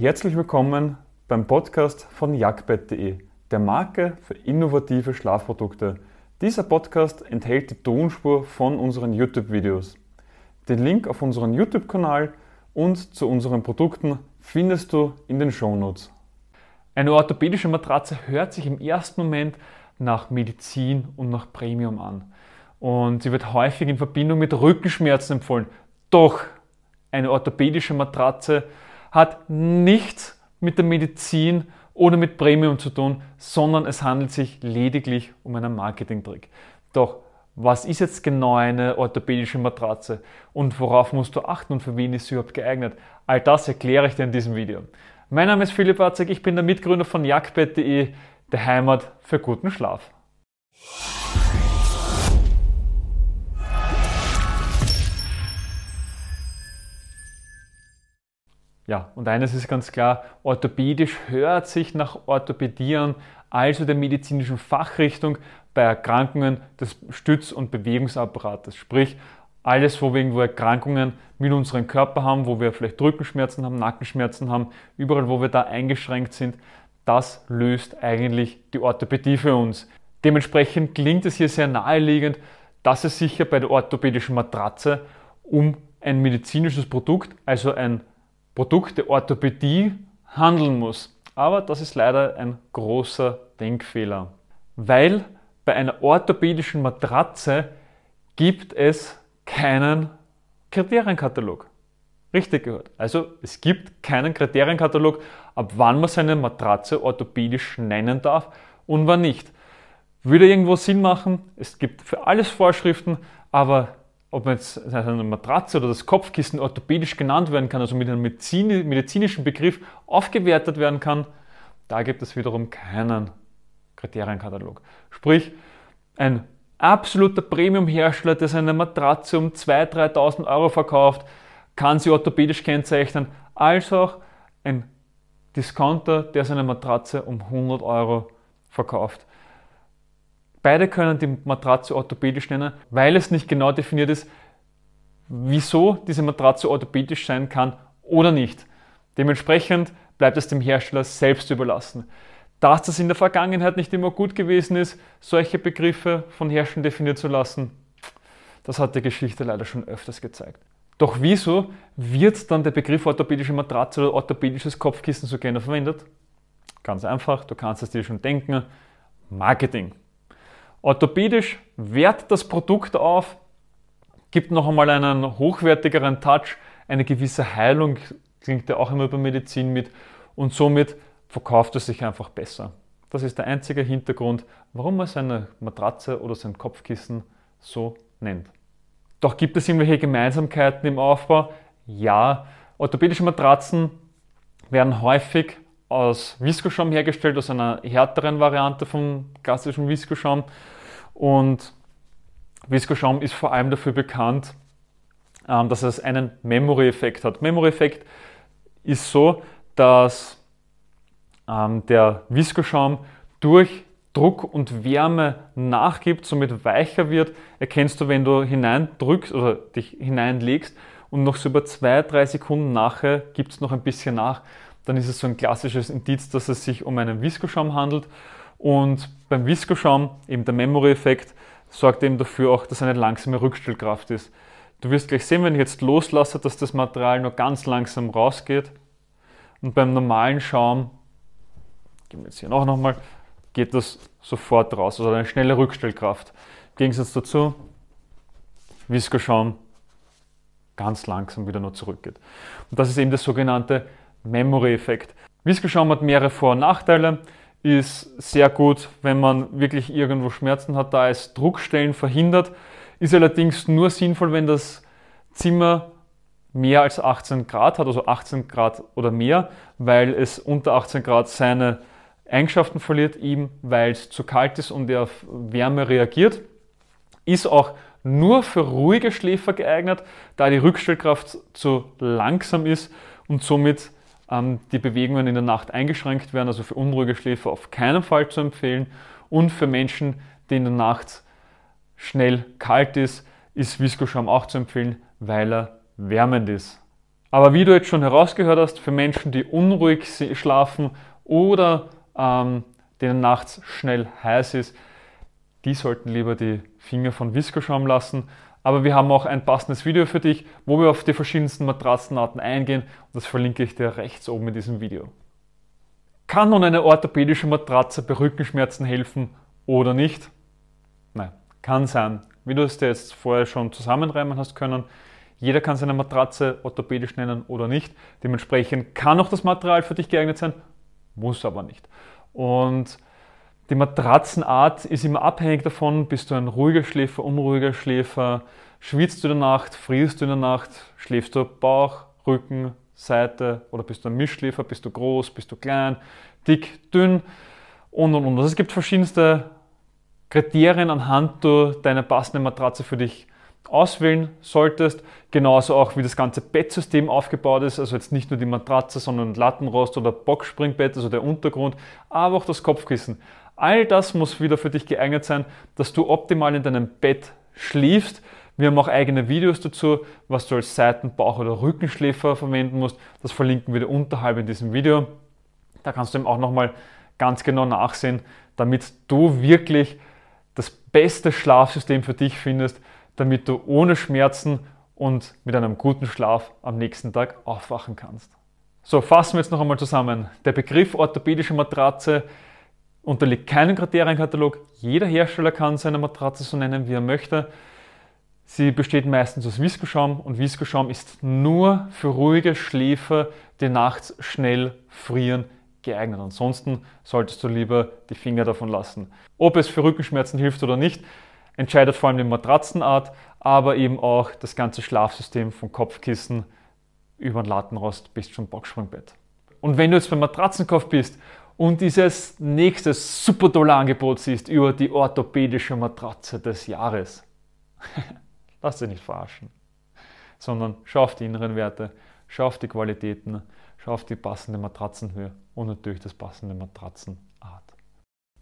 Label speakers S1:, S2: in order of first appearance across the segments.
S1: Herzlich willkommen beim Podcast von jagdbett.de, der Marke für innovative Schlafprodukte. Dieser Podcast enthält die Tonspur von unseren YouTube-Videos. Den Link auf unseren YouTube-Kanal und zu unseren Produkten findest du in den Shownotes. Eine orthopädische Matratze hört sich im ersten Moment nach Medizin und nach Premium an. Und sie wird häufig in Verbindung mit Rückenschmerzen empfohlen. Doch eine orthopädische Matratze hat nichts mit der Medizin oder mit Premium zu tun, sondern es handelt sich lediglich um einen Marketingtrick. Doch was ist jetzt genau eine orthopädische Matratze und worauf musst du achten und für wen ist sie überhaupt geeignet? All das erkläre ich dir in diesem Video. Mein Name ist Philipp Watzek, ich bin der Mitgründer von jagdbett.de, der Heimat für guten Schlaf. Ja, und eines ist ganz klar, orthopädisch hört sich nach Orthopädie an, also der medizinischen Fachrichtung bei Erkrankungen des Stütz- und Bewegungsapparates. Sprich, alles, wo wir irgendwo Erkrankungen mit unserem Körper haben, wo wir vielleicht Rückenschmerzen haben, Nackenschmerzen haben, überall, wo wir da eingeschränkt sind, das löst eigentlich die Orthopädie für uns. Dementsprechend klingt es hier sehr naheliegend, dass es sich ja bei der orthopädischen Matratze um ein medizinisches Produkt, also ein Produkt der Orthopädie handeln muss. Aber das ist leider ein großer Denkfehler, weil bei einer orthopädischen Matratze gibt es keinen Kriterienkatalog. Richtig gehört. Also es gibt keinen Kriterienkatalog, ab wann man seine Matratze orthopädisch nennen darf und wann nicht. Würde irgendwo Sinn machen, es gibt für alles Vorschriften, aber ob jetzt eine Matratze oder das Kopfkissen orthopädisch genannt werden kann, also mit einem medizinischen Begriff aufgewertet werden kann, da gibt es wiederum keinen Kriterienkatalog. Sprich, ein absoluter Premium-Hersteller, der seine Matratze um 2.000, 3.000 Euro verkauft, kann sie orthopädisch kennzeichnen, als auch ein Discounter, der seine Matratze um 100 Euro verkauft. Beide können die Matratze orthopädisch nennen, weil es nicht genau definiert ist, wieso diese Matratze orthopädisch sein kann oder nicht. Dementsprechend bleibt es dem Hersteller selbst überlassen. Dass das in der Vergangenheit nicht immer gut gewesen ist, solche Begriffe von Herstellern definiert zu lassen, das hat die Geschichte leider schon öfters gezeigt. Doch wieso wird dann der Begriff orthopädische Matratze oder orthopädisches Kopfkissen so gerne verwendet? Ganz einfach, du kannst es dir schon denken, Marketing. Orthopädisch wertet das Produkt auf, gibt noch einmal einen hochwertigeren Touch, eine gewisse Heilung, klingt ja auch immer bei Medizin mit und somit verkauft es sich einfach besser. Das ist der einzige Hintergrund, warum man seine Matratze oder sein Kopfkissen so nennt. Doch gibt es irgendwelche Gemeinsamkeiten im Aufbau? Ja, orthopädische Matratzen werden häufig aus Viskoschaum hergestellt, aus einer härteren Variante vom klassischen Viskoschaum. Und Viskoschaum ist vor allem dafür bekannt, ähm, dass es einen Memory-Effekt hat. Memory-Effekt ist so, dass ähm, der Viskoschaum durch Druck und Wärme nachgibt, somit weicher wird, erkennst du, wenn du hineindrückst oder dich hineinlegst und noch so über zwei, drei Sekunden nachher gibt es noch ein bisschen nach dann ist es so ein klassisches Indiz, dass es sich um einen Viskoschaum handelt. Und beim Viskoschaum, eben der Memory-Effekt, sorgt eben dafür auch, dass eine langsame Rückstellkraft ist. Du wirst gleich sehen, wenn ich jetzt loslasse, dass das Material nur ganz langsam rausgeht. Und beim normalen Schaum, gehen wir jetzt hier noch nochmal, geht das sofort raus, also eine schnelle Rückstellkraft. Im Gegensatz dazu, Viskoschaum ganz langsam wieder nur zurückgeht. Und das ist eben das sogenannte Memory-Effekt. Whisky-Schaum hat mehrere Vor- und Nachteile. Ist sehr gut, wenn man wirklich irgendwo Schmerzen hat, da es Druckstellen verhindert. Ist allerdings nur sinnvoll, wenn das Zimmer mehr als 18 Grad hat, also 18 Grad oder mehr, weil es unter 18 Grad seine Eigenschaften verliert, eben weil es zu kalt ist und er auf Wärme reagiert. Ist auch nur für ruhige Schläfer geeignet, da die Rückstellkraft zu langsam ist und somit die Bewegungen in der Nacht eingeschränkt werden, also für unruhige Schläfer auf keinen Fall zu empfehlen. Und für Menschen, die in der Nacht schnell kalt ist, ist Viskoschaum auch zu empfehlen, weil er wärmend ist. Aber wie du jetzt schon herausgehört hast, für Menschen, die unruhig schlafen oder ähm, denen nachts schnell heiß ist, die sollten lieber die Finger von Viscoschaum lassen. Aber wir haben auch ein passendes Video für dich, wo wir auf die verschiedensten Matratzenarten eingehen. Und das verlinke ich dir rechts oben in diesem Video. Kann nun eine orthopädische Matratze bei Rückenschmerzen helfen oder nicht? Nein, kann sein. Wie du es dir jetzt vorher schon zusammenreimen hast können, jeder kann seine Matratze orthopädisch nennen oder nicht. Dementsprechend kann auch das Material für dich geeignet sein, muss aber nicht. Und die Matratzenart ist immer abhängig davon, bist du ein ruhiger Schläfer, unruhiger Schläfer, schwitzt du in der Nacht, frierst du in der Nacht, schläfst du Bauch, Rücken, Seite oder bist du ein Mischschläfer, bist du groß, bist du klein, dick, dünn und und und. Also es gibt verschiedenste Kriterien, anhand du deine passende Matratze für dich auswählen solltest. Genauso auch, wie das ganze Bettsystem aufgebaut ist. Also jetzt nicht nur die Matratze, sondern Lattenrost oder Boxspringbett, also der Untergrund, aber auch das Kopfkissen. All das muss wieder für dich geeignet sein, dass du optimal in deinem Bett schläfst. Wir haben auch eigene Videos dazu, was du als Seiten-, Bauch- oder Rückenschläfer verwenden musst. Das verlinken wir dir unterhalb in diesem Video. Da kannst du eben auch nochmal ganz genau nachsehen, damit du wirklich das beste Schlafsystem für dich findest, damit du ohne Schmerzen und mit einem guten Schlaf am nächsten Tag aufwachen kannst. So, fassen wir jetzt noch einmal zusammen. Der Begriff orthopädische Matratze unterliegt keinem Kriterienkatalog. Jeder Hersteller kann seine Matratze so nennen, wie er möchte. Sie besteht meistens aus Viskoschaum und Viskoschaum ist nur für ruhige Schläfer, die nachts schnell frieren, geeignet. Ansonsten solltest du lieber die Finger davon lassen. Ob es für Rückenschmerzen hilft oder nicht, entscheidet vor allem die Matratzenart, aber eben auch das ganze Schlafsystem vom Kopfkissen über den Lattenrost bis zum Boxspringbett. Und wenn du jetzt beim Matratzenkauf bist und dieses nächste super tolle Angebot siehst über die orthopädische Matratze des Jahres, lass dich nicht verarschen, sondern schau auf die inneren Werte, schau auf die Qualitäten, schau auf die passende Matratzenhöhe und natürlich das passende Matratzenart.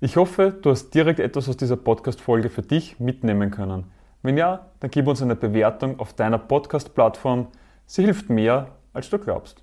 S1: Ich hoffe, du hast direkt etwas aus dieser Podcast-Folge für dich mitnehmen können. Wenn ja, dann gib uns eine Bewertung auf deiner Podcast-Plattform. Sie hilft mehr, als du glaubst.